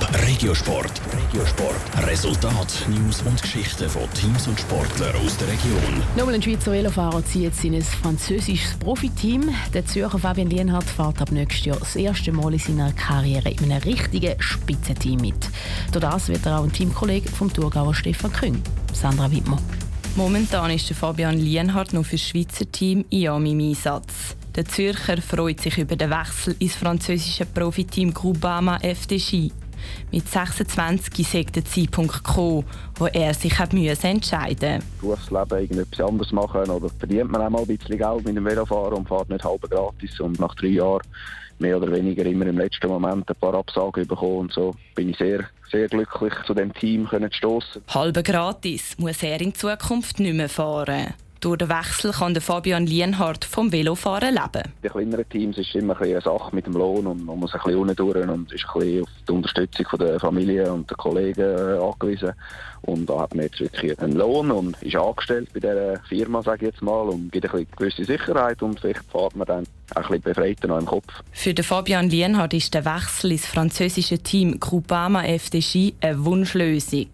Top Regiosport. Regiosport. Resultat, News und Geschichten von Teams und Sportlern aus der Region. Nochmal ein Schweizer Velofahrer zieht jetzt in ein französisches Profiteam. Der Zürcher Fabian Lienhardt fährt ab nächstes Jahr das erste Mal in seiner Karriere in einem richtigen Spitzenteam mit. Durch das wird er auch ein Teamkollege vom Thurgauer Stefan Küng. Sandra Wittmer. Momentan ist der Fabian Lienhardt noch für das Schweizer Team IAMI im Einsatz. Der Zürcher freut sich über den Wechsel ins französische Profiteam Groupama FDJ. Mit 26 sei der Zeitpunkt gekommen, wo er sich entscheiden musste. Berufsleben irgendetwas anderes machen oder verdient man auch mal ein bisschen Geld mit dem Velofahren und fährt nicht halb gratis. Und nach drei Jahren mehr oder weniger immer im letzten Moment ein paar Absagen bekommen und so bin ich sehr, sehr glücklich, zu dem Team zu stoßen. Halb gratis muss er in Zukunft nicht mehr fahren. Durch den Wechsel kann der Fabian Lienhardt vom Velofahren leben. Die kleineren Teams ist immer ein eine Sache mit dem Lohn und man muss ein bisschen unten und ist ein bisschen auf die Unterstützung der Familie und der Kollegen äh, angewiesen. Und da hat man jetzt wirklich einen Lohn und ist angestellt bei dieser Firma, sage ich jetzt mal, und gibt eine gewisse Sicherheit und vielleicht fährt man dann ein bisschen befreiter noch im Kopf. Für den Fabian Lienhardt ist der Wechsel ins französische Team Groupama FDJ eine Wunschlösung.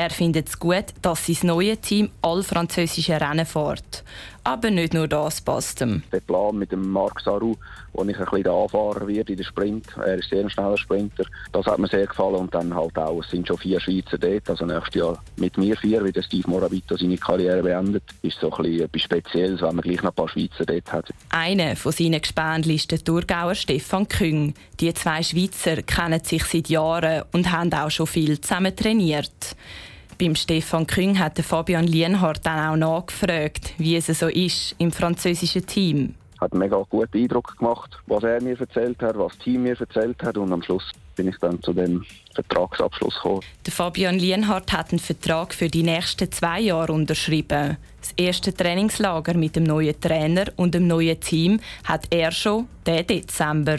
Er findet es gut, dass sein neues Team all französische Rennen fährt. Aber nicht nur das passt ihm. Der Plan mit dem Marc Saru, wo ich ein bisschen anfahren werde in der Sprint, er ist sehr ein schneller Sprinter, das hat mir sehr gefallen und dann halt auch, es sind schon vier Schweizer dort, also nächstes Jahr mit mir vier, wie der Steve Moravito seine Karriere beendet, ist so ein bisschen etwas Spezielles, wenn man gleich noch ein paar Schweizer dort hat. Einer von seinen Gespänchen ist der Thurgauer Stefan Küng. Die zwei Schweizer kennen sich seit Jahren und haben auch schon viel zusammen trainiert. Beim Stefan Küng hat Fabian Lienhardt dann auch nachgefragt, wie es so ist im französischen Team. Hat einen mega guten Eindruck gemacht, was er mir erzählt hat, was das Team mir erzählt hat und am Schluss bin ich dann zu dem Vertragsabschluss gekommen. Der Fabian Lienhardt hat einen Vertrag für die nächsten zwei Jahre unterschrieben. Das erste Trainingslager mit dem neuen Trainer und dem neuen Team hat er schon den Dezember.